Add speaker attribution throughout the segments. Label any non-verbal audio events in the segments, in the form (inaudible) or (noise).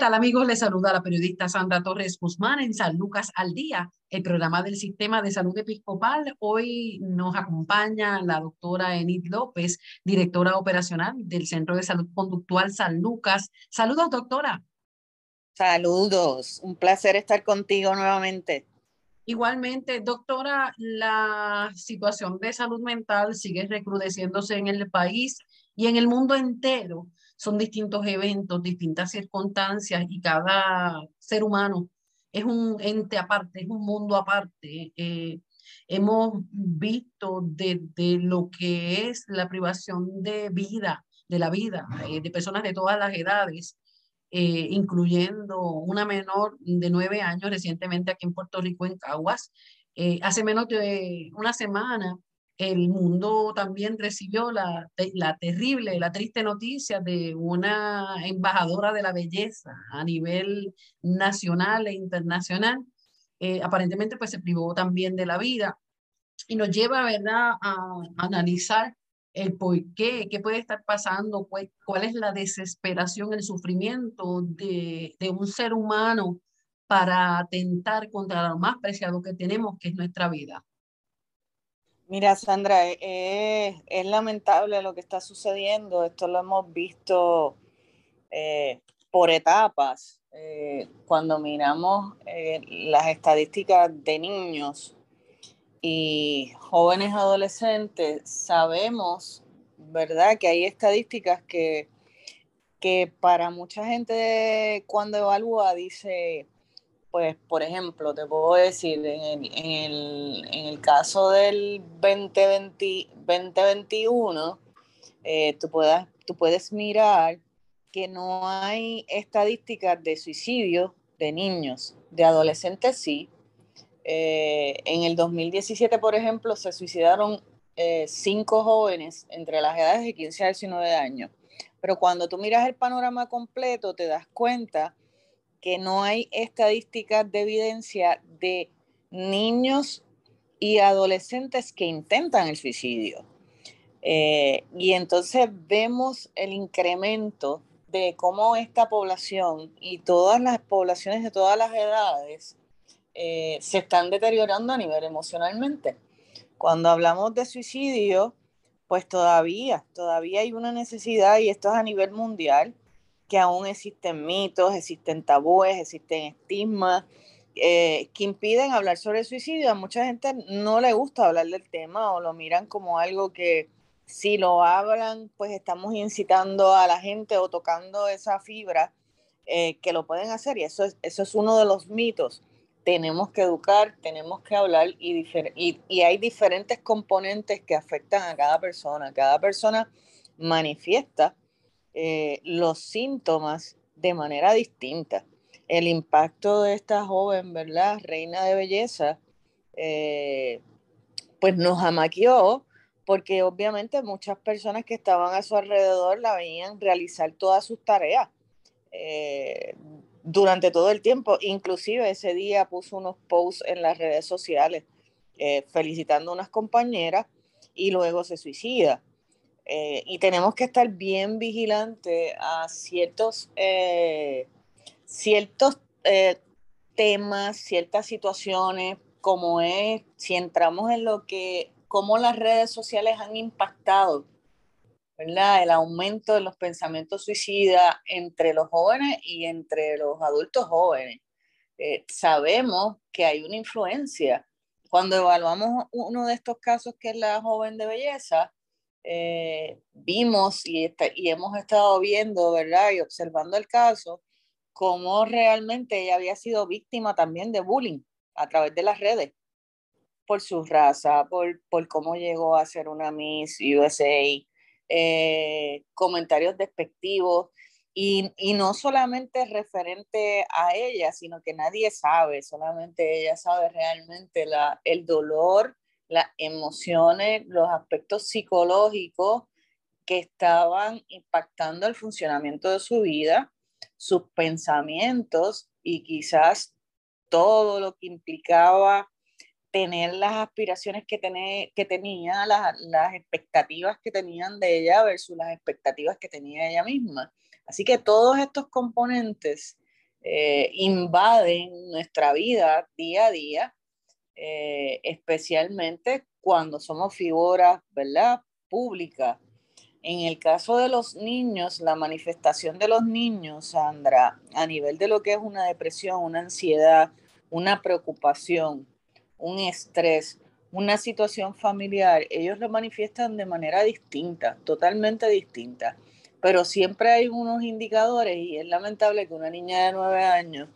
Speaker 1: Tal amigos? Les saluda la periodista Sandra Torres Guzmán en San Lucas al Día, el programa del Sistema de Salud Episcopal. Hoy nos acompaña la doctora Enid López, directora operacional del Centro de Salud Conductual San Lucas. Saludos, doctora.
Speaker 2: Saludos, un placer estar contigo nuevamente.
Speaker 1: Igualmente, doctora, la situación de salud mental sigue recrudeciéndose en el país y en el mundo entero son distintos eventos, distintas circunstancias y cada ser humano es un ente aparte, es un mundo aparte. Eh, hemos visto desde lo que es la privación de vida, de la vida, eh, de personas de todas las edades, eh, incluyendo una menor de nueve años recientemente aquí en Puerto Rico, en Caguas. hace menos de una semana el mundo también recibió la, la, terrible, la triste noticia de una embajadora de la belleza a nivel nacional e internacional. Eh, aparentemente pues se privó también de la vida y nos lleva ¿verdad? a, analizar el por qué, qué puede estar pasando, cuál, cuál es la desesperación, el sufrimiento de, de un ser humano para atentar contra lo más preciado que tenemos, que es nuestra vida.
Speaker 2: Mira, Sandra, eh, eh, es, lamentable lo que está sucediendo. Esto lo hemos visto eh, por etapas. cuando miramos las estadísticas de niños y jóvenes adolescentes, sabemos, ¿verdad?, que hay estadísticas que, que para mucha gente cuando evalúa dice, pues, por ejemplo, te puedo decir, en el, caso del 2020, 2021, eh, tú, tú puedes mirar que no hay estadísticas de suicidio de niños, de adolescentes sí. Eh, en el 2017, por ejemplo, se suicidaron eh, cinco jóvenes entre las edades de 15 a 19 años. Pero cuando tú miras el panorama completo, te das cuenta que no hay estadísticas de evidencia de niños y adolescentes que intentan el suicidio. Eh, y entonces vemos el incremento de cómo esta población y todas las poblaciones de todas las edades eh, se están deteriorando a nivel emocionalmente. Cuando hablamos de suicidio, pues todavía, todavía hay una necesidad, y esto es a nivel mundial, que aún existen mitos, existen tabúes, existen estigmas eh, que impiden hablar sobre el suicidio. A mucha gente no le gusta hablar del tema o lo miran como algo que si lo hablan, pues estamos incitando a la gente o tocando esa fibra eh, que lo pueden hacer. Y eso es, eso es uno de los mitos. Tenemos que educar, tenemos que hablar y, y, y hay diferentes componentes que afectan a cada persona. Cada persona manifiesta eh, los síntomas de manera distinta. El impacto de esta joven, ¿verdad? Reina de belleza, eh, pues nos amaqueó porque obviamente muchas personas que estaban a su alrededor la veían realizar todas sus tareas eh, durante todo el tiempo. Inclusive ese día puso unos posts en las redes sociales felicitando a unas compañeras y luego se suicida. Eh, y tenemos que estar bien vigilantes a ciertos, eh, ciertos eh, temas, ciertas situaciones, como es, si entramos en lo que, cómo las redes sociales han impactado, ¿verdad? El aumento de los pensamientos suicidas entre los jóvenes y entre los adultos jóvenes. sabemos que hay una influencia. Cuando evaluamos uno de estos casos, que es la joven de belleza, eh, vimos y, y hemos estado viendo, ¿verdad? Y observando el caso, cómo realmente ella había sido víctima también de bullying a través de las redes, por su raza, por, por cómo llegó a ser una Miss USA, eh, comentarios despectivos. Y, y, no solamente referente a ella, sino que nadie sabe, solamente ella sabe realmente la, el dolor, las emociones, los aspectos psicológicos que estaban impactando el funcionamiento de su vida, sus pensamientos y quizás todo lo que implicaba tener las aspiraciones que, que tenía, las, las expectativas que tenían de ella versus las expectativas que tenía ella misma. Así que todos estos componentes eh, invaden nuestra vida día a día, eh, especialmente cuando somos figuras, ¿verdad? Públicas. En el caso de los niños, la manifestación de los niños, Sandra, a nivel de lo que es una depresión, una ansiedad, una preocupación, un estrés, una situación familiar, ellos lo manifiestan de manera distinta, totalmente distinta. Pero siempre hay unos indicadores y es lamentable que una niña de nueve años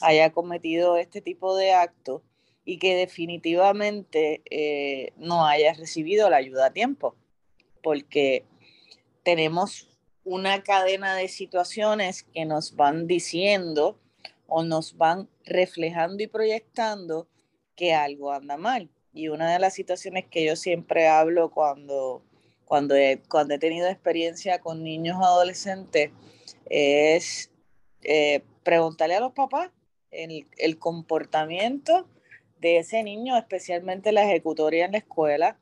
Speaker 2: haya cometido este tipo de actos y que definitivamente eh, no haya recibido la ayuda a tiempo, porque tenemos una cadena de situaciones que nos van diciendo o nos van reflejando y proyectando que algo anda mal. Y una de las situaciones que yo siempre hablo cuando, cuando, he, cuando he tenido experiencia con niños adolescentes es eh, preguntarle a los papás el, comportamiento de ese niño, especialmente la ejecutoria en la escuela,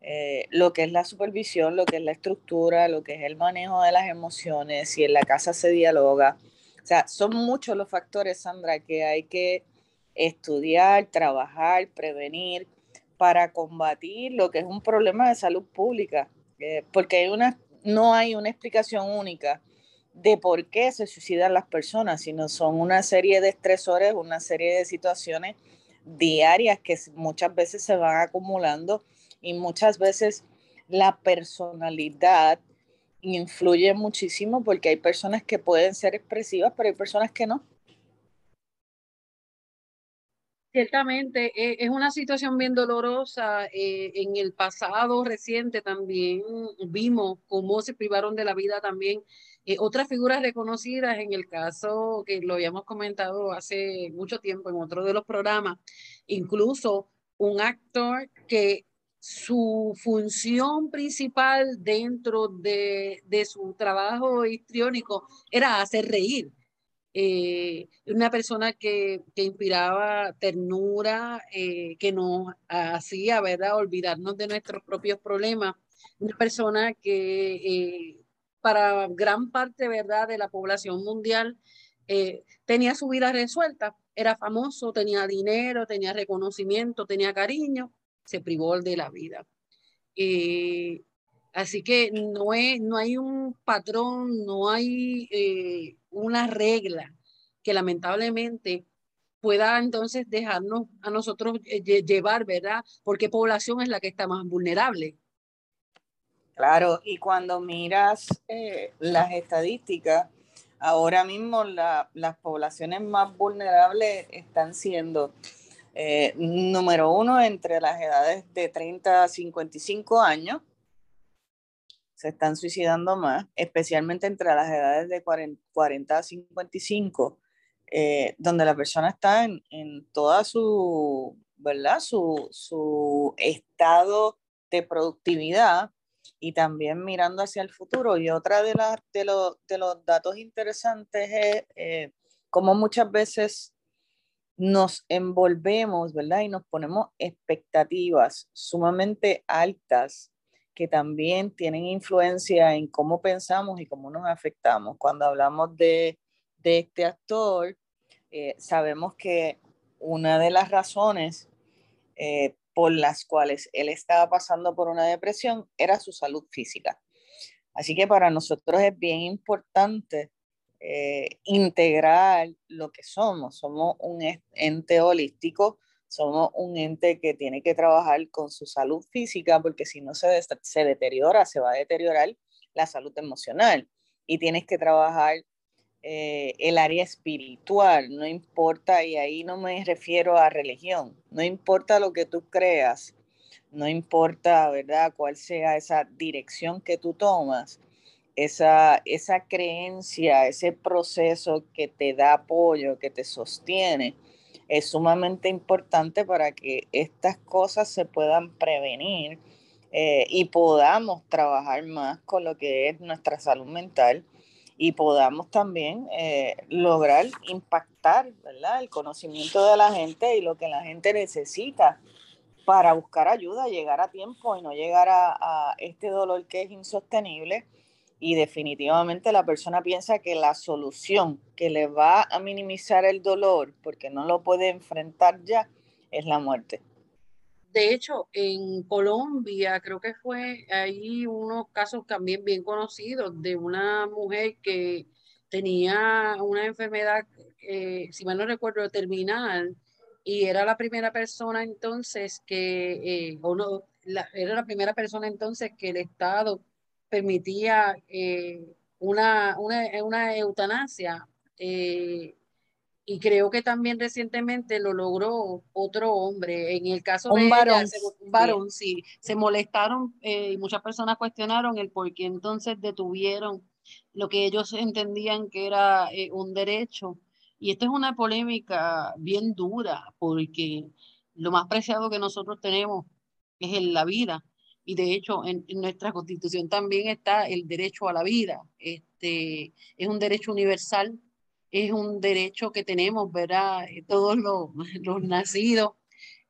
Speaker 2: eh, lo que es la supervisión, lo que es la estructura, lo que es el manejo de las emociones, si en la casa se dialoga. O sea, son muchos los factores, Sandra, que hay que estudiar, trabajar, prevenir para combatir lo que es un problema de salud pública, eh, porque hay una, no hay una explicación única de por qué se suicidan las personas, sino son una serie de estresores, una serie de situaciones diarias que muchas veces se van acumulando y muchas veces la personalidad influye muchísimo porque hay personas que pueden ser expresivas, pero hay personas que no.
Speaker 1: Ciertamente, eh, es una situación bien dolorosa. Eh, en el pasado reciente también vimos cómo se privaron de la vida también eh, otras figuras reconocidas, en el caso que lo habíamos comentado hace mucho tiempo en otro de los programas, incluso un actor que su función principal dentro de, de su trabajo histriónico era hacer reír eh, una persona que, que inspiraba ternura, eh, que nos hacía, ¿verdad?, olvidarnos de nuestros propios problemas. Una persona que eh, para gran parte, ¿verdad?, de la población mundial tenía su vida resuelta. Era famoso, tenía dinero, tenía reconocimiento, tenía cariño, se privó de la vida. Así que no, es, no hay un patrón, no hay una regla que lamentablemente pueda entonces dejarnos a nosotros eh, llevar, ¿verdad? Porque población es la que está más vulnerable.
Speaker 2: Claro, y cuando miras eh, las estadísticas, ahora mismo las poblaciones más vulnerables están siendo, eh, número uno, entre las edades de 30 a 55 años, se están suicidando más, especialmente entre las edades de 40, a 55, eh, donde la persona está en, en toda su, ¿verdad? Su, su, estado de productividad y también mirando hacia el futuro. Y otra de, las de, de los datos interesantes es eh, cómo muchas veces nos envolvemos, ¿verdad? Y nos ponemos expectativas sumamente altas que también tienen influencia en cómo pensamos y cómo nos afectamos. Cuando hablamos de, de este actor, eh, sabemos que una de las razones eh, por las cuales él estaba pasando por una depresión era su salud física. Así que para nosotros es bien importante eh, integrar lo que somos. Somos un ente holístico somos un ente que tiene que trabajar con su salud física porque si no se, se deteriora, se va a deteriorar la salud emocional y tienes que trabajar eh, el área espiritual, no importa, y ahí no me refiero a religión, no importa lo que tú creas, no importa, ¿verdad?, cuál sea esa dirección que tú tomas, esa, esa creencia, ese proceso que te da apoyo, que te sostiene, es sumamente importante para que estas cosas se puedan prevenir eh, y podamos trabajar más con lo que es nuestra salud mental y podamos también eh, lograr impactar ¿verdad? el conocimiento de la gente y lo que la gente necesita para buscar ayuda, llegar a tiempo y no llegar a, este dolor que es insostenible. Y definitivamente la persona piensa que la solución que le va a minimizar el dolor, porque no lo puede enfrentar ya, es la muerte.
Speaker 1: De hecho, en Colombia creo que fue ahí unos casos también bien conocidos de una mujer que tenía una enfermedad, eh, si mal no recuerdo, terminal, y era la primera persona entonces que, eh, o no, era la primera persona entonces que el Estado permitía eh, una, una, eutanasia. Eh, y creo que también recientemente lo logró otro hombre. En el caso
Speaker 2: un
Speaker 1: de
Speaker 2: varón,
Speaker 1: un varón, sí. Se molestaron y muchas personas cuestionaron el por qué entonces detuvieron lo que ellos entendían que era un derecho y esta es una polémica bien dura porque lo más preciado que nosotros tenemos es la vida. Y de hecho, en, nuestra constitución también está el derecho a la vida. Este, es un derecho universal, es un derecho que tenemos, ¿verdad? Todos los, (laughs) los nacidos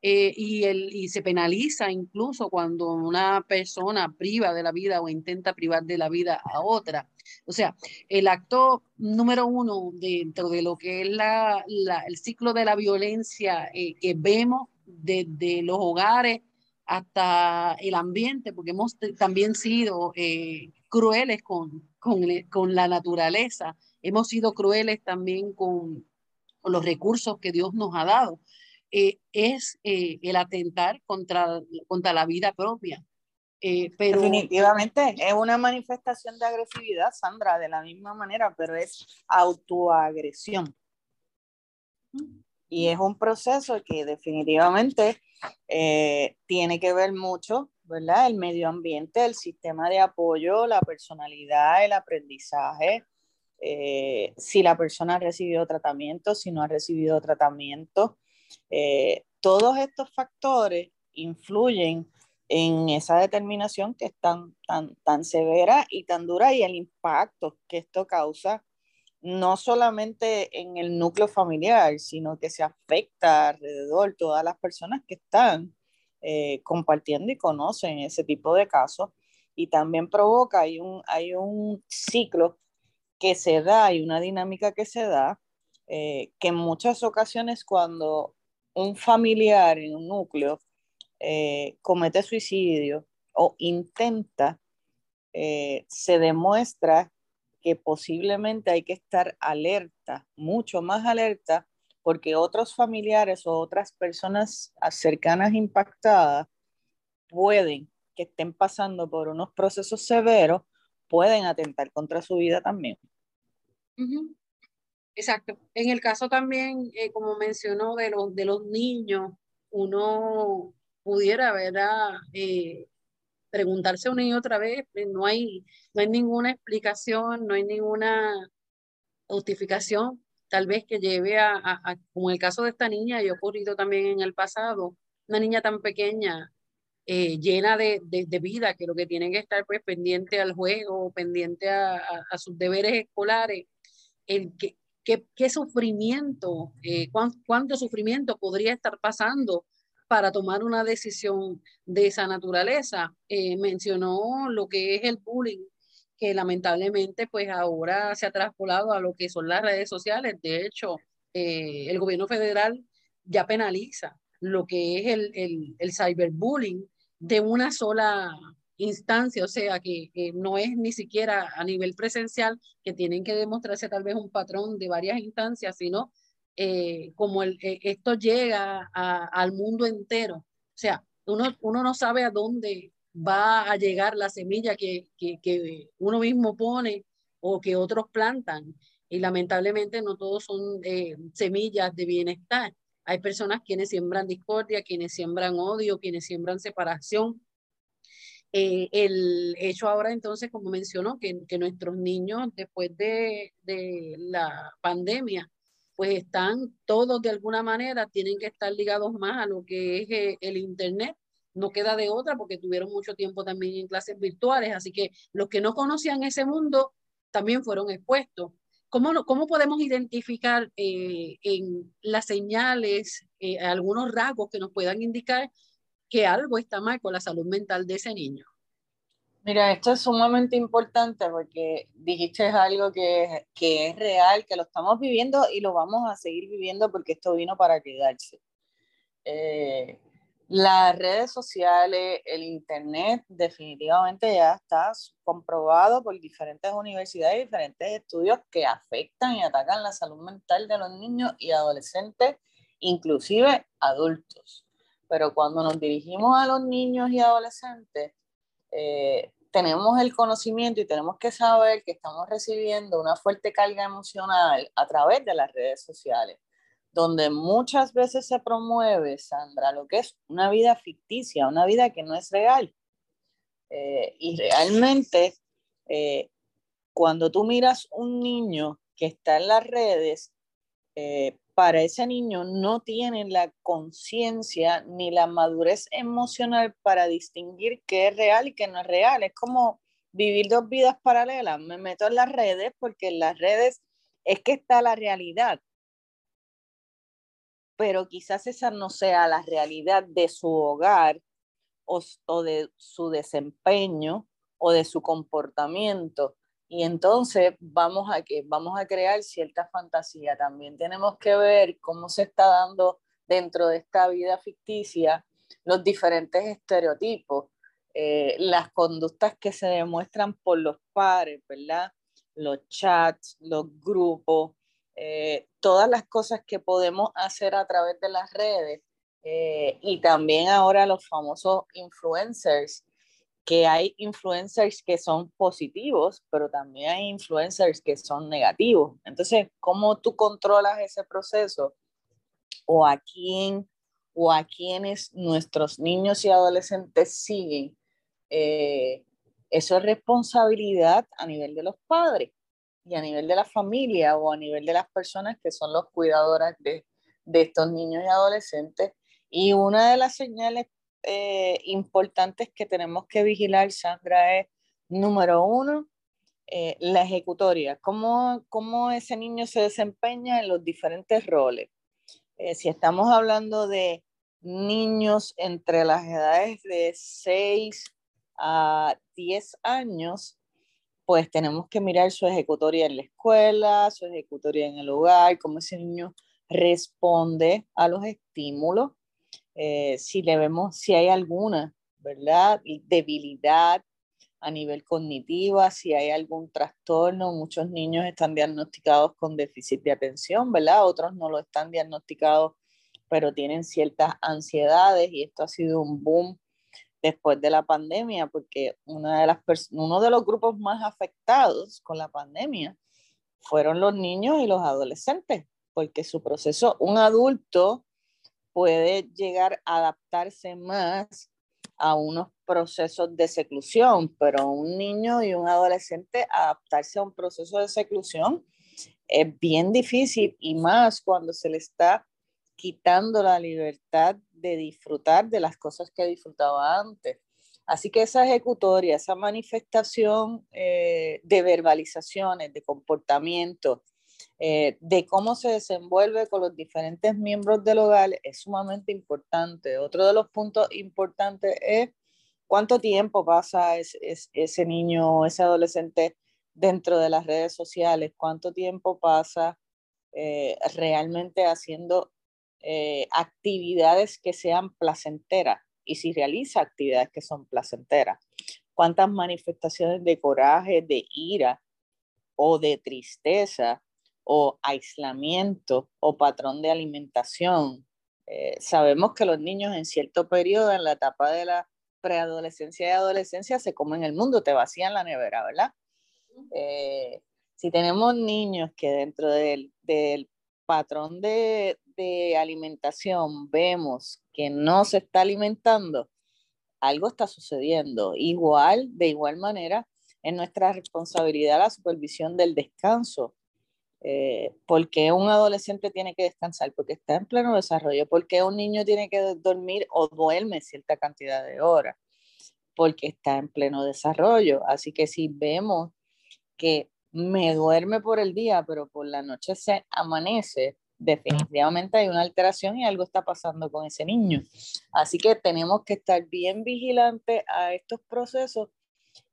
Speaker 1: eh, y, el, y se penaliza incluso cuando una persona priva de la vida o intenta privar de la vida a otra. O sea, el acto número uno dentro de lo que es la, el ciclo de la violencia eh, que vemos desde los hogares hasta el ambiente, porque hemos también sido eh, crueles con, con, con, la naturaleza, hemos sido crueles también con, con los recursos que Dios nos ha dado. Eh, es eh, el atentar contra, contra la vida propia.
Speaker 2: Eh, pero... Definitivamente, es una manifestación de agresividad, Sandra, de la misma manera, pero es autoagresión. Y es un proceso que definitivamente tiene que ver mucho, ¿verdad? El medio ambiente, el sistema de apoyo, la personalidad, el aprendizaje, si la persona ha recibido tratamiento, si no ha recibido tratamiento, eh, todos estos factores influyen en esa determinación que es tan, tan, tan severa y tan dura y el impacto que esto causa no solamente en el núcleo familiar, sino que se afecta alrededor todas las personas que están eh, compartiendo y conocen ese tipo de casos. Y también provoca, hay un, hay un ciclo que se da, y una dinámica que se da, eh, que en muchas ocasiones cuando un familiar en un núcleo eh, comete suicidio o intenta, se demuestra que posiblemente hay que estar alerta, mucho más alerta, porque otros familiares o otras personas cercanas impactadas pueden, que estén pasando por unos procesos severos, pueden atentar contra su vida también.
Speaker 1: Exacto. En el caso también, eh, como mencionó, de los, de los niños, uno pudiera, ¿verdad? Eh, preguntarse una y otra vez, eh, no hay, no hay ninguna explicación, no hay ninguna justificación, tal vez que lleve a, como el caso de esta niña, y ha ocurrido también en el pasado, una niña tan pequeña, llena de, de, vida, que lo que tiene que estar pues pendiente al juego, pendiente a, sus deberes escolares, el que, qué, sufrimiento, eh, cuánto sufrimiento podría estar pasando para tomar una decisión de esa naturaleza. Eh, mencionó lo que es el bullying, que lamentablemente pues ahora se ha traspolado a lo que son las redes sociales. De hecho, eh, el gobierno federal ya penaliza lo que es el, el, el cyberbullying de una sola instancia, o sea, que, no es ni siquiera a nivel presencial, que tienen que demostrarse tal vez un patrón de varias instancias, sino eh, como el, eh, esto llega al mundo entero. O sea, uno, uno no sabe a dónde va a llegar la semilla que, que, que uno mismo pone o que otros plantan. y lamentablemente no todos son eh, semillas de bienestar. Hay personas quienes siembran discordia, quienes siembran odio, quienes siembran separación. Eh, el hecho ahora entonces, como mencionó, que, que nuestros niños después de, de, la pandemia, pues están todos de alguna manera, tienen que estar ligados más a lo que es eh, el Internet. No queda de otra porque tuvieron mucho tiempo también en clases virtuales, así que los que no conocían ese mundo también fueron expuestos. ¿Cómo, cómo podemos identificar eh, en las señales eh, algunos rasgos que nos puedan indicar que algo está mal con la salud mental de ese niño?
Speaker 2: Mira, esto es sumamente importante porque dijiste algo que, que es real, que lo estamos viviendo y lo vamos a seguir viviendo porque esto vino para quedarse. Eh, las redes sociales, el Internet, definitivamente ya está comprobado por diferentes universidades y diferentes estudios que afectan y atacan la salud mental de los niños y adolescentes, inclusive adultos. Pero cuando nos dirigimos a los niños y adolescentes, eh, tenemos el conocimiento y tenemos que saber que estamos recibiendo una fuerte carga emocional a través de las redes sociales donde muchas veces se promueve, Sandra, lo que es una vida ficticia, una vida que no es real. Eh, y realmente, eh, cuando tú miras un niño que está en las redes, eh, para ese niño no tiene la conciencia ni la madurez emocional para distinguir qué es real y qué no es real. Es como vivir dos vidas paralelas. Me meto en las redes porque en las redes es que está la realidad pero quizás esa no sea la realidad de su hogar o, de su desempeño o de su comportamiento. Y entonces vamos a, que, vamos a crear cierta fantasía. También tenemos que ver cómo se está dando dentro de esta vida ficticia los diferentes estereotipos, eh, las conductas que se demuestran por los padres, ¿verdad? Los chats, los grupos, eh, todas las cosas que podemos hacer a través de las redes eh, y también ahora los famosos influencers, que hay influencers que son positivos, pero también hay influencers que son negativos. Entonces, ¿cómo tú controlas ese proceso? ¿O a quién o a quienes nuestros niños y adolescentes siguen? Eh, eso es responsabilidad a nivel de los padres y a nivel de la familia o a nivel de las personas que son los cuidadoras de, de estos niños y adolescentes. Y una de las señales eh, importantes que tenemos que vigilar, Sandra, es, número uno, eh, la ejecutoria, cómo, cómo ese niño se desempeña en los diferentes roles. Eh, si estamos hablando de niños entre las edades de 6 a 10 años, pues tenemos que mirar su ejecutoria en la escuela, su ejecutoria en el hogar, cómo ese niño responde a los estímulos, eh, si le vemos si hay alguna, ¿verdad? Debilidad a nivel cognitivo, si hay algún trastorno. Muchos niños están diagnosticados con déficit de atención, ¿verdad? Otros no lo están diagnosticados, pero tienen ciertas ansiedades y esto ha sido un boom después de la pandemia, porque una de las uno de los grupos más afectados con la pandemia fueron los niños y los adolescentes, porque su proceso, un adulto puede llegar a adaptarse más a unos procesos de seclusión, pero un niño y un adolescente adaptarse a un proceso de seclusión es bien difícil y más cuando se le está quitando la libertad de disfrutar de las cosas que disfrutaba antes. Así que esa ejecutoria, esa manifestación eh, de verbalizaciones, de comportamiento, eh, de cómo se desenvuelve con los diferentes miembros del hogar es sumamente importante. Otro de los puntos importantes es cuánto tiempo pasa ese niño ese adolescente dentro de las redes sociales, cuánto tiempo pasa eh, realmente haciendo eh, actividades que sean placenteras y si realiza actividades que son placenteras. ¿Cuántas manifestaciones de coraje, de ira o de tristeza o aislamiento o patrón de alimentación? Eh, sabemos que los niños en cierto periodo, en la etapa de la preadolescencia y adolescencia, se comen el mundo, te vacían la nevera, ¿verdad? Eh, Si tenemos niños que dentro del, del patrón de, de alimentación vemos que no se está alimentando, algo está sucediendo. Igual, de igual manera, es nuestra responsabilidad la supervisión del descanso. Eh, ¿Por qué un adolescente tiene que descansar? Porque está en pleno desarrollo. ¿Por qué un niño tiene que dormir o duerme cierta cantidad de horas? Porque está en pleno desarrollo. Así que si vemos que me duerme por el día, pero por la noche se amanece, definitivamente hay una alteración y algo está pasando con ese niño. Así que tenemos que estar bien vigilantes a estos procesos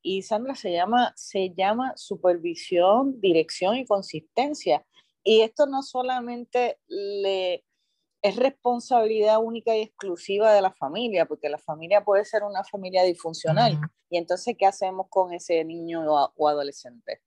Speaker 2: y Sandra se llama, se llama supervisión, dirección y consistencia. Y esto no solamente le, es responsabilidad única y exclusiva de la familia, porque la familia puede ser una familia disfuncional. Y entonces, ¿qué hacemos con ese niño o adolescente?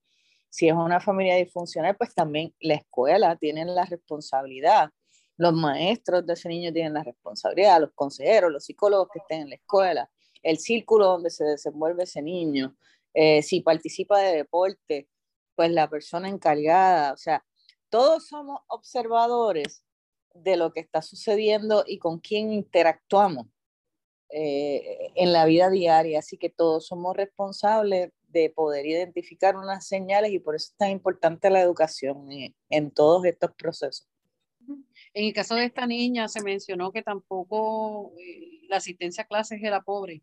Speaker 2: Si es una familia disfuncional, pues también la escuela tiene la responsabilidad. Los maestros de ese niño tienen la responsabilidad, los consejeros, los psicólogos que estén en la escuela, el círculo donde se desenvuelve ese niño, eh, si participa de deporte, pues la persona encargada, o sea, todos somos observadores de lo que está sucediendo y con quién interactuamos eh, en la vida diaria, así que todos somos responsables de poder identificar unas señales y por eso es tan importante la educación en, todos estos procesos.
Speaker 1: En el caso de esta niña se mencionó que tampoco eh, la asistencia a clases era pobre.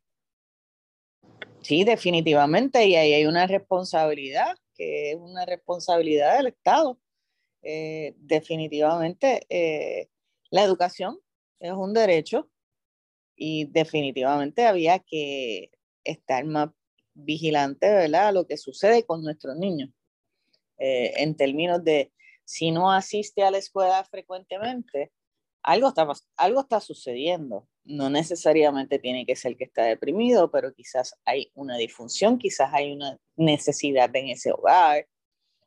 Speaker 2: Sí, definitivamente, y ahí hay una responsabilidad, que es una responsabilidad del Estado. Eh, definitivamente, eh, la educación es un derecho y definitivamente había que estar más vigilante, ¿verdad?, a lo que sucede con nuestros niños. Eh, en términos de si no asiste a la escuela frecuentemente, algo está, algo está sucediendo. No necesariamente tiene que ser que está deprimido, pero quizás hay una disfunción, quizás hay una necesidad en ese hogar,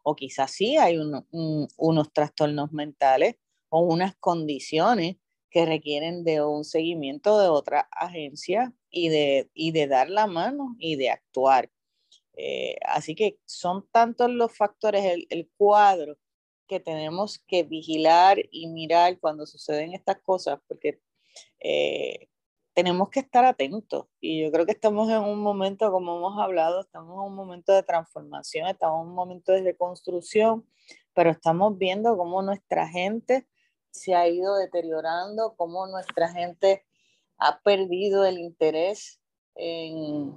Speaker 2: o quizás sí hay unos trastornos mentales o unas condiciones que requieren de un seguimiento de otra agencia y de, y de dar la mano y de actuar. Eh, así que son tantos los factores, el, el, cuadro que tenemos que vigilar y mirar cuando suceden estas cosas, porque eh, tenemos que estar atentos. Y yo creo que estamos en un momento, como hemos hablado, estamos en un momento de transformación, estamos en un momento de reconstrucción, pero estamos viendo cómo nuestra gente se ha ido deteriorando, cómo nuestra gente ha perdido el interés en,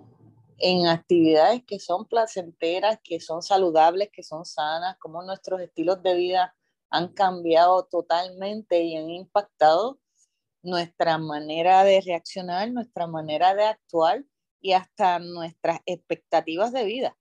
Speaker 2: en actividades que son placenteras, que son saludables, que son sanas, cómo nuestros estilos de vida han cambiado totalmente y han impactado nuestra manera de reaccionar, nuestra manera de actuar y hasta nuestras expectativas de vida.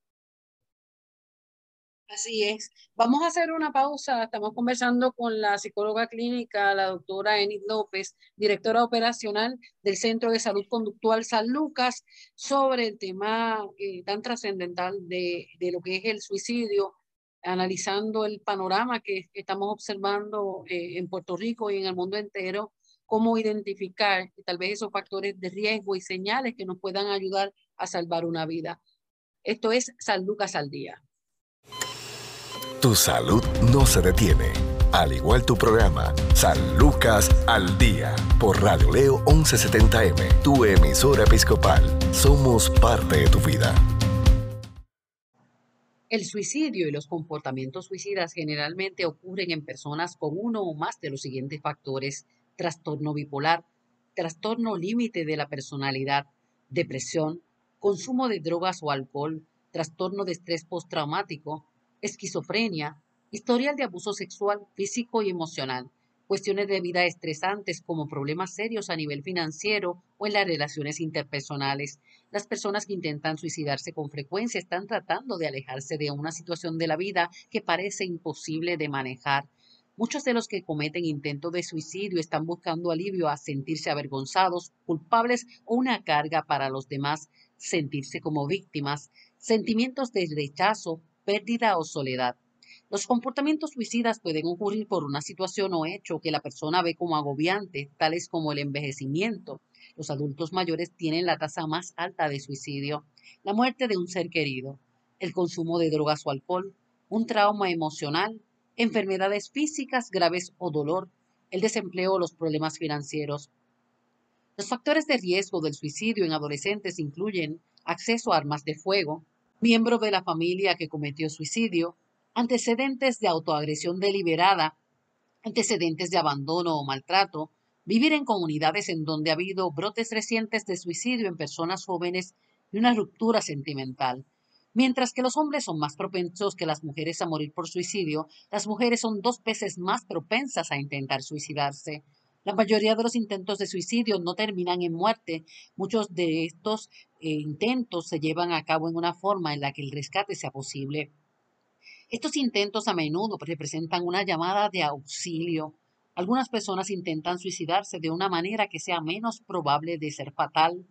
Speaker 1: Así es. Vamos a hacer una pausa. Estamos conversando con la psicóloga clínica, la doctora Enid López, directora operacional del Centro de Salud Conductual San Lucas, sobre el tema eh, tan trascendental de, de, lo que es el suicidio, analizando el panorama que estamos observando eh, en Puerto Rico y en el mundo entero, cómo identificar tal vez esos factores de riesgo y señales que nos puedan ayudar a salvar una vida. Esto es San Lucas al Día.
Speaker 3: Tu salud no se detiene. Al igual tu programa, San Lucas al Día, por Radio Leo 1170M, tu emisora episcopal. Somos parte de tu vida.
Speaker 1: El suicidio y los comportamientos suicidas generalmente ocurren en personas con uno o más de los siguientes factores. Trastorno bipolar, trastorno límite de la personalidad, depresión, consumo de drogas o alcohol, trastorno de estrés postraumático, esquizofrenia, historial de abuso sexual, físico y emocional, cuestiones de vida estresantes como problemas serios a nivel financiero o en las relaciones interpersonales. Las personas que intentan suicidarse con frecuencia están tratando de alejarse de una situación de la vida que parece imposible de manejar. Muchos de los que cometen intentos de suicidio están buscando alivio a sentirse avergonzados, culpables o una carga para los demás, sentirse como víctimas, sentimientos de rechazo, pérdida o soledad. Los comportamientos suicidas pueden ocurrir por una situación o hecho que la persona ve como agobiante, tales como el envejecimiento. Los adultos mayores tienen la tasa más alta de suicidio, la muerte de un ser querido, el consumo de drogas o alcohol, un trauma emocional, enfermedades físicas graves o dolor, el desempleo o los problemas financieros. Los factores de riesgo del suicidio en adolescentes incluyen acceso a armas de fuego, miembro de la familia que cometió suicidio, antecedentes de autoagresión deliberada, antecedentes de abandono o maltrato, vivir en comunidades en donde ha habido brotes recientes de suicidio en personas jóvenes y una ruptura sentimental. Mientras que los hombres son más propensos que las mujeres a morir por suicidio, las mujeres son dos veces más propensas a intentar suicidarse. La mayoría de los intentos de suicidio no terminan en muerte. Muchos de estos eh, intentos se llevan a cabo en una forma en la que el rescate sea posible. Estos intentos a menudo representan una llamada de auxilio. Algunas personas intentan suicidarse de una manera que sea menos probable de ser fatal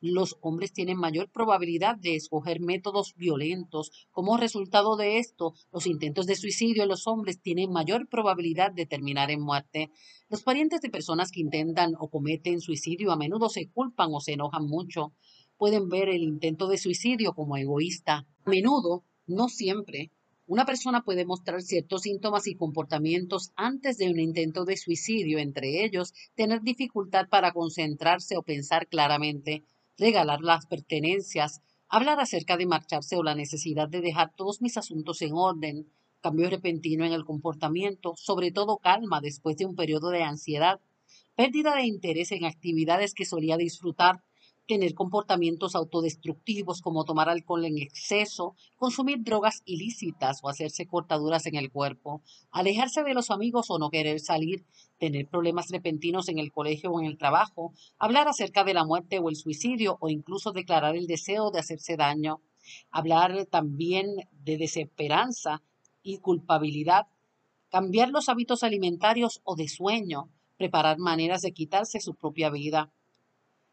Speaker 1: los hombres tienen mayor probabilidad de escoger métodos violentos. Como resultado de esto, los intentos de suicidio en los hombres tienen mayor probabilidad de terminar en muerte. Los parientes de personas que intentan o cometen suicidio a menudo se culpan o se enojan mucho. Pueden ver el intento de suicidio como egoísta. A menudo, no siempre, una persona puede mostrar ciertos síntomas y comportamientos antes de un intento de suicidio, entre ellos tener dificultad para concentrarse o pensar claramente, regalar las pertenencias, hablar acerca de marcharse o la necesidad de dejar todos mis asuntos en orden, cambio repentino en el comportamiento, sobre todo calma después de un periodo de ansiedad, pérdida de interés en actividades que solía disfrutar, tener comportamientos autodestructivos como tomar alcohol en exceso, consumir drogas ilícitas o hacerse cortaduras en el cuerpo, alejarse de los amigos o no querer salir, tener problemas repentinos en el colegio o en el trabajo, hablar acerca de la muerte o el suicidio o incluso declarar el deseo de hacerse daño, hablar también de desesperanza y culpabilidad, cambiar los hábitos alimentarios o de sueño, preparar maneras de quitarse su propia vida.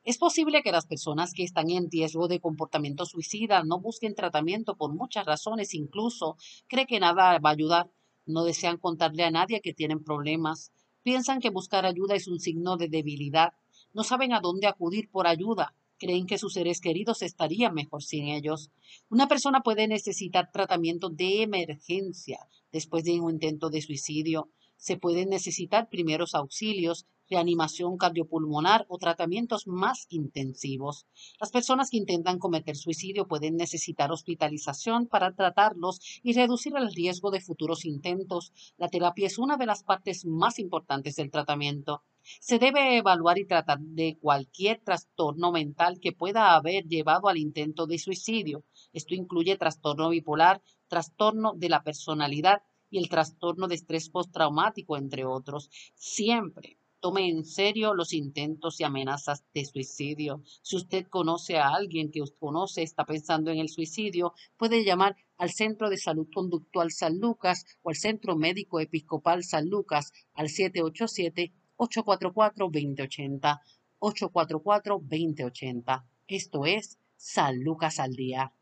Speaker 1: Es posible que las personas que están en riesgo de comportamiento suicida no busquen tratamiento por muchas razones, incluso creen que nada va a ayudar, no desean contarle a nadie que tienen problemas, piensan que buscar ayuda es un signo de debilidad, no saben a dónde acudir por ayuda, creen que sus seres queridos estarían mejor sin ellos. Una persona puede necesitar tratamiento de emergencia después de un intento de suicidio. Se pueden necesitar primeros auxilios reanimación cardiopulmonar o tratamientos más intensivos. Las personas que intentan cometer suicidio pueden necesitar hospitalización para tratarlos y reducir el riesgo de futuros intentos. La terapia es una de las partes más importantes del tratamiento. Se debe evaluar y tratar de cualquier trastorno mental que pueda haber llevado al intento de suicidio. Esto incluye trastorno bipolar, trastorno de la personalidad y el trastorno de estrés postraumático, entre otros. Siempre tome en serio los intentos y amenazas de suicidio. Si usted conoce a alguien que usted conoce, está pensando en el suicidio, puede llamar al Centro de Salud Conductual San Lucas o al Centro Médico Episcopal San Lucas al 787-844-2080. 844-2080. Esto es San Lucas al Día.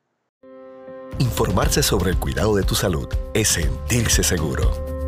Speaker 3: Informarse sobre el cuidado de tu salud es sentirse seguro.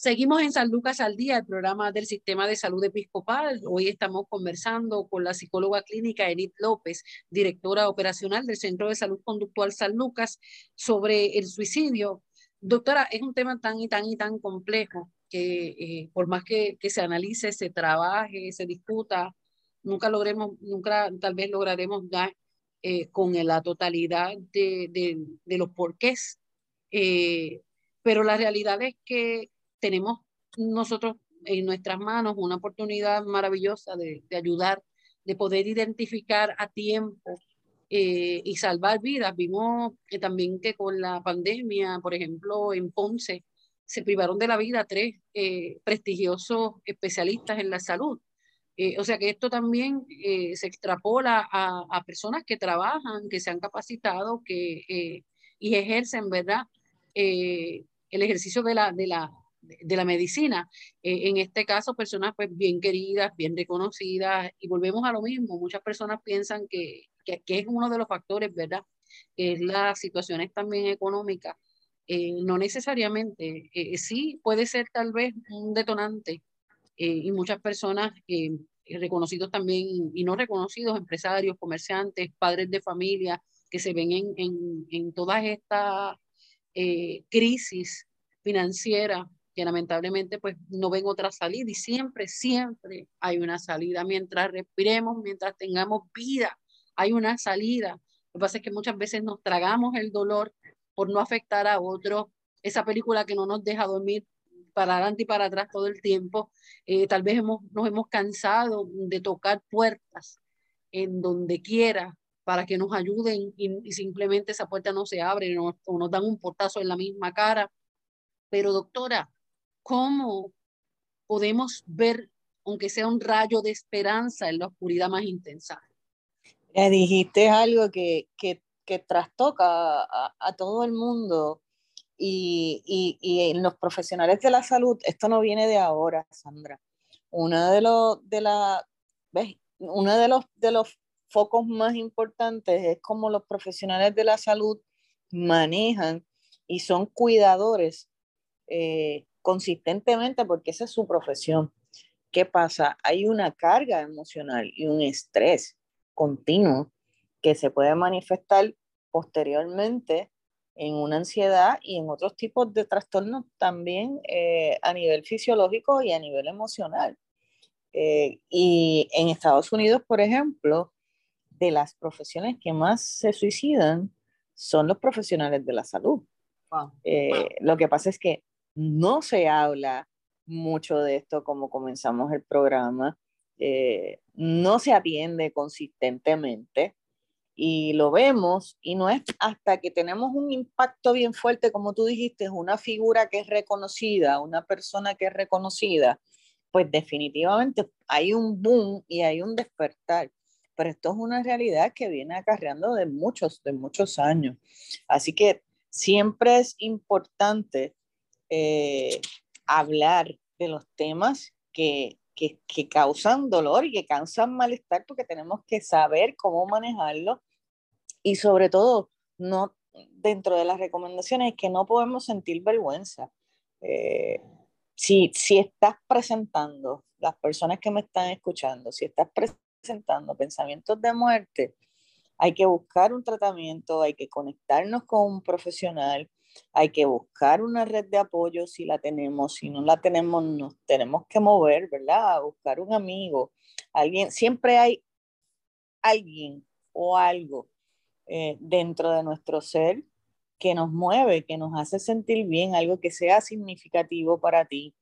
Speaker 1: Seguimos en San Lucas al Día, el programa del Sistema de Salud Episcopal. Hoy estamos conversando con la psicóloga clínica Edith López, directora operacional del Centro de Salud Conductual San Lucas, sobre el suicidio. Doctora, es un tema tan y tan y tan complejo que eh, por más que, que, se analice, se trabaje, se discuta, nunca logremos, nunca tal vez lograremos dar eh, con la totalidad de, de, los porqués. Eh, pero la realidad es que tenemos nosotros en nuestras manos una oportunidad maravillosa de, ayudar, de poder identificar a tiempo eh, y salvar vidas. Vimos también que con la pandemia, por ejemplo, en Ponce, se privaron de la vida tres eh, prestigiosos especialistas en la salud. Eh, o sea que esto también se extrapola a, personas que trabajan, que se han capacitado que, y ejercen, ¿verdad? el ejercicio de la, de la, de la medicina. Eh, en este caso, personas pues bien queridas, bien reconocidas, y volvemos a lo mismo. Muchas personas piensan que, que, que es uno de los factores, ¿verdad? Es las situaciones también económicas. Eh, no necesariamente, eh, sí puede ser tal vez un detonante y muchas personas reconocidos también y no reconocidos, empresarios, comerciantes, padres de familia, que se ven en, en, en todas estas crisis financieras que lamentablemente pues no ven otra salida y siempre, siempre hay una salida. Mientras respiremos, mientras tengamos vida, hay una salida. Lo que pasa es que muchas veces nos tragamos el dolor por no afectar a otros. Esa película que no nos deja dormir para adelante y para atrás todo el tiempo. Eh, tal vez hemos, nos hemos cansado de tocar puertas en donde quiera para que nos ayuden y, simplemente esa puerta no se abre o nos dan un portazo en la misma cara. Pero doctora, ¿Cómo podemos ver, aunque sea un rayo de esperanza en la oscuridad más intensa?
Speaker 2: Ya dijiste algo que, que, que trastoca a, a, todo el mundo y, y, y, en los profesionales de la salud, esto no viene de ahora, Sandra. Uno de los, de la, ¿ves? Uno de los, de los focos más importantes es cómo los profesionales de la salud manejan y son cuidadores eh, consistentemente porque esa es su profesión. ¿Qué pasa? Hay una carga emocional y un estrés continuo que se puede manifestar posteriormente en una ansiedad y en otros tipos de trastornos también eh, a nivel fisiológico y a nivel emocional. Eh, y en Estados Unidos, por ejemplo, de las profesiones que más se suicidan son los profesionales de la salud. Eh, lo que pasa es que no se habla mucho de esto como comenzamos el programa, eh, no se atiende consistentemente y lo vemos y no es hasta que tenemos un impacto bien fuerte, como tú dijiste, una figura que es reconocida, una persona que es reconocida, pues definitivamente hay un boom y hay un despertar. Pero esto es una realidad que viene acarreando de muchos, de muchos años. Así que siempre es importante eh, hablar de los temas que, que, que, causan dolor y que causan malestar porque tenemos que saber cómo manejarlo y sobre todo no dentro de las recomendaciones que no podemos sentir vergüenza. Eh, si, si estás presentando, las personas que me están escuchando, si estás presentando pensamientos de muerte, hay que buscar un tratamiento, hay que conectarnos con un profesional, hay que buscar una red de apoyo si la tenemos, si no la tenemos, nos tenemos que mover, ¿verdad? buscar un amigo, alguien, siempre hay alguien o algo eh, dentro de nuestro ser que nos mueve, que nos hace sentir bien, algo que sea significativo para ti,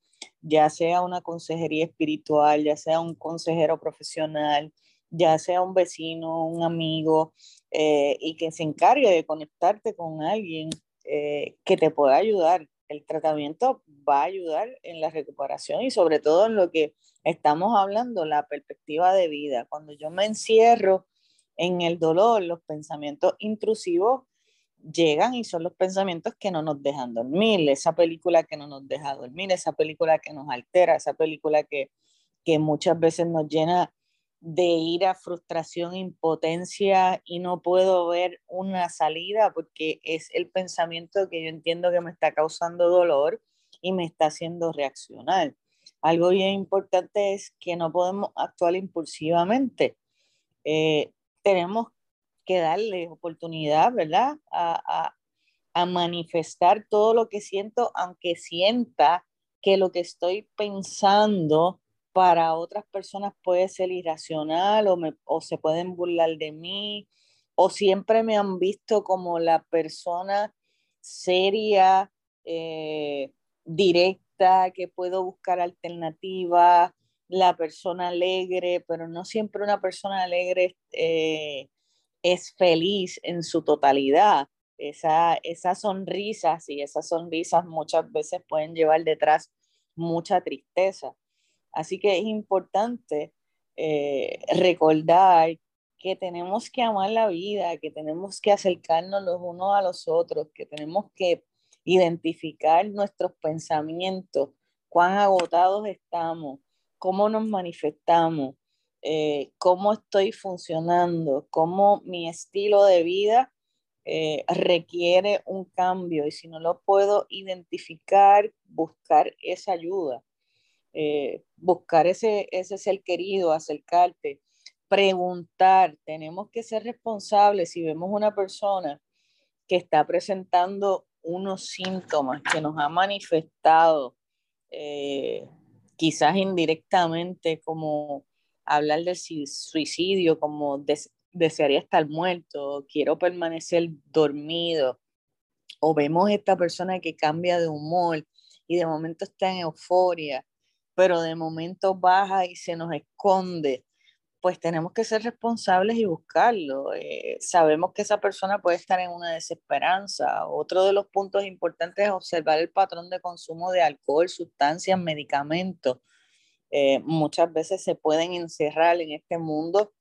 Speaker 2: ya sea una consejería espiritual, ya sea un consejero profesional, ya sea un vecino, un amigo, eh, y que se encargue de conectarte con alguien eh, que te pueda ayudar. El tratamiento va a ayudar en la recuperación y sobre todo en lo que estamos hablando, la perspectiva de vida. Cuando yo me encierro en el dolor, los pensamientos intrusivos llegan y son los pensamientos que no nos dejan dormir, esa película que no nos deja dormir, esa película que nos altera, esa película que, que muchas veces nos llena de ira, frustración, impotencia y no puedo ver una salida porque es el pensamiento que yo entiendo que me está causando dolor y me está haciendo reaccionar. Algo bien importante es que no podemos actuar impulsivamente. Eh, tenemos que darle oportunidad, ¿verdad? A, a manifestar todo lo que siento, aunque sienta que lo que estoy pensando para otras personas puede ser irracional o, me, o se pueden burlar de mí o siempre me han visto como la persona seria, eh, directa, que puedo buscar alternativas, la persona alegre, pero no siempre una persona alegre eh, es feliz en su totalidad. Esa, esas sonrisas y esas sonrisas muchas veces pueden llevar detrás mucha tristeza. Así que es importante eh, recordar que tenemos que amar la vida, que tenemos que acercarnos los unos a los otros, que tenemos que identificar nuestros pensamientos, cuán agotados estamos, cómo nos manifestamos, eh, cómo estoy funcionando, cómo mi estilo de vida eh, requiere un cambio. Y si no lo puedo identificar, buscar esa ayuda, buscar ese, ese ser querido, acercarte, preguntar, tenemos que ser responsables. Si vemos una persona que está presentando unos síntomas que nos ha manifestado, eh, quizás indirectamente, como hablar del suicidio, como desearía estar muerto, quiero permanecer dormido, o vemos esta persona que cambia de humor y de momento está en euforia, pero de momento baja y se nos esconde, pues tenemos que ser responsables y buscarlo. Eh, sabemos que esa persona puede estar en una desesperanza. Otro de los puntos importantes es observar el patrón de consumo de alcohol, sustancias, medicamentos. Eh, muchas veces se pueden encerrar en este mundo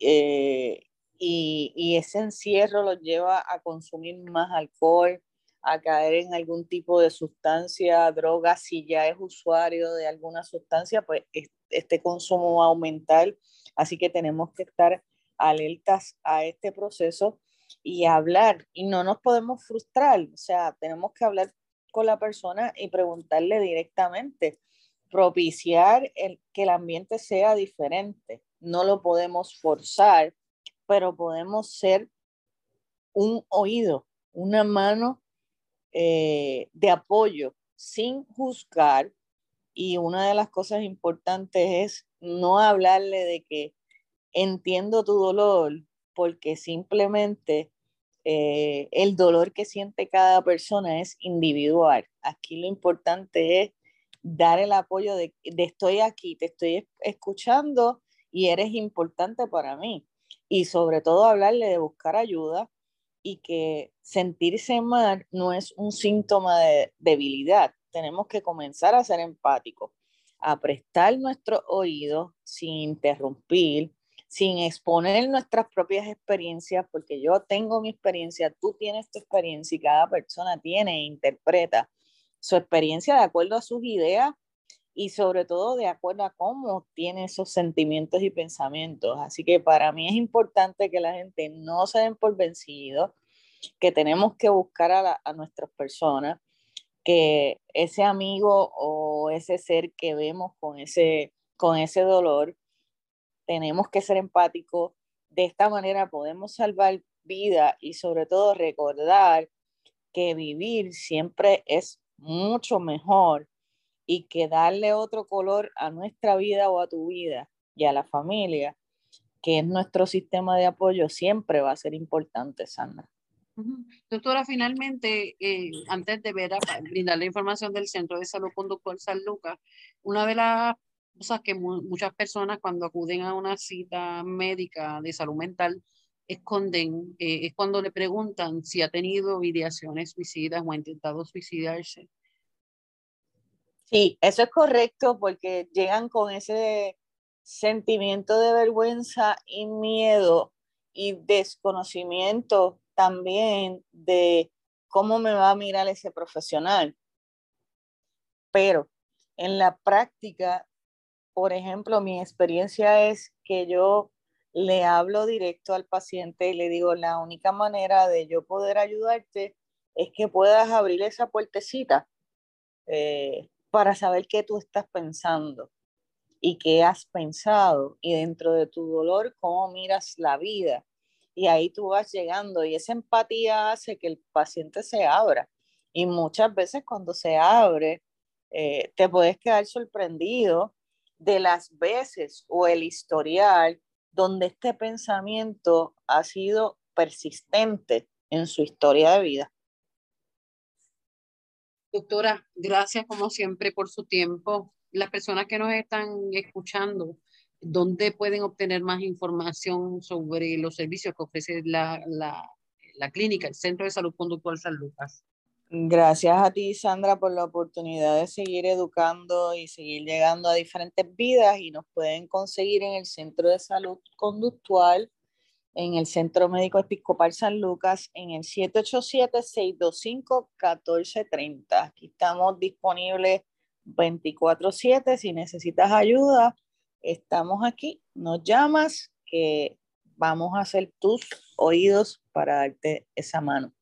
Speaker 2: eh, y, ese encierro los lleva a consumir más alcohol, a caer en algún tipo de sustancia, droga, si ya es usuario de alguna sustancia, pues este consumo va a aumentar. Así que tenemos que estar alertas a este proceso y hablar. Y no nos podemos frustrar, o sea, tenemos que hablar con la persona y preguntarle directamente, propiciar el, que el ambiente sea diferente no lo podemos forzar, pero podemos ser un oído, una mano eh, de apoyo sin juzgar. Y una de las cosas importantes es no hablarle de que entiendo tu dolor, porque simplemente eh, el dolor que siente cada persona es individual. Aquí lo importante es dar el apoyo de, de estoy aquí, te estoy escuchando y eres importante para mí. Y sobre todo hablarle de buscar ayuda y que sentirse mal no es un síntoma de debilidad. Tenemos que comenzar a ser empáticos, a prestar nuestro oído sin interrumpir, sin exponer nuestras propias experiencias, porque yo tengo mi experiencia, tú tienes tu experiencia y cada persona tiene e interpreta su experiencia de acuerdo a sus ideas y sobre todo de acuerdo a cómo tiene esos sentimientos y pensamientos. Así que para mí es importante que la gente no se den por vencidos, que tenemos que buscar a, a nuestras personas, que ese amigo o ese ser que vemos con ese, con ese dolor, tenemos que ser empáticos. De esta manera podemos salvar vida y sobre todo recordar que vivir siempre es mucho mejor y que darle otro color a nuestra vida o a tu vida y a la familia, que es nuestro sistema de apoyo, siempre va a ser importante, Sandra.
Speaker 1: Doctora, finalmente, eh, antes de ver a, brindar la información del Centro de Salud Conductual San Lucas, una de las cosas que muchas personas cuando acuden a una cita médica de salud mental esconden eh, es cuando le preguntan si ha tenido ideaciones suicidas o ha intentado suicidarse.
Speaker 2: Sí, eso es correcto porque llegan con ese sentimiento de vergüenza y miedo y desconocimiento también de cómo me va a mirar ese profesional. Pero en la práctica, por ejemplo, mi experiencia es que yo le hablo directo al paciente y le digo, la única manera de yo poder ayudarte es que puedas abrir esa puertecita. Eh, para saber qué tú estás pensando y qué has pensado y dentro de tu dolor cómo miras la vida. Y ahí tú vas llegando y esa empatía hace que el paciente se abra. Y muchas veces cuando se abre, eh, te puedes quedar sorprendido de las veces o el historial donde este pensamiento ha sido persistente en su historia de vida.
Speaker 1: Doctora, gracias como siempre por su tiempo. Las personas que nos están escuchando, ¿dónde pueden obtener más información sobre los servicios que ofrece la, la, la clínica, el Centro de Salud Conductual San Lucas?
Speaker 2: Gracias a ti, Sandra, por la oportunidad de seguir educando y seguir llegando a diferentes vidas y nos pueden conseguir en el Centro de Salud Conductual en el Centro Médico Episcopal San Lucas en el 787-625-1430. Aquí estamos disponibles 24/7 si necesitas ayuda estamos aquí, nos llamas, que vamos a hacer tus oídos para darte esa mano.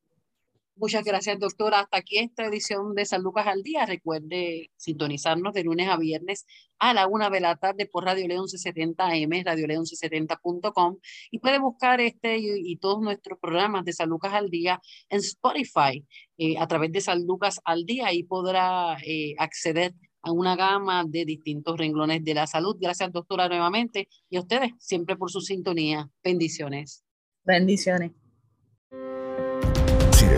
Speaker 1: Muchas gracias, doctora. Hasta aquí esta edición de San Lucas al Día. Recuerde sintonizarnos de lunes a viernes a la una de la tarde por Radio León 1170M, radioleón1170.com y puede buscar este y, todos nuestros programas de San Lucas al Día en Spotify eh, a través de San Lucas al Día y podrá eh, acceder a una gama de distintos renglones de la salud. Gracias, doctora, nuevamente y a ustedes siempre por su sintonía. Bendiciones.
Speaker 2: Bendiciones.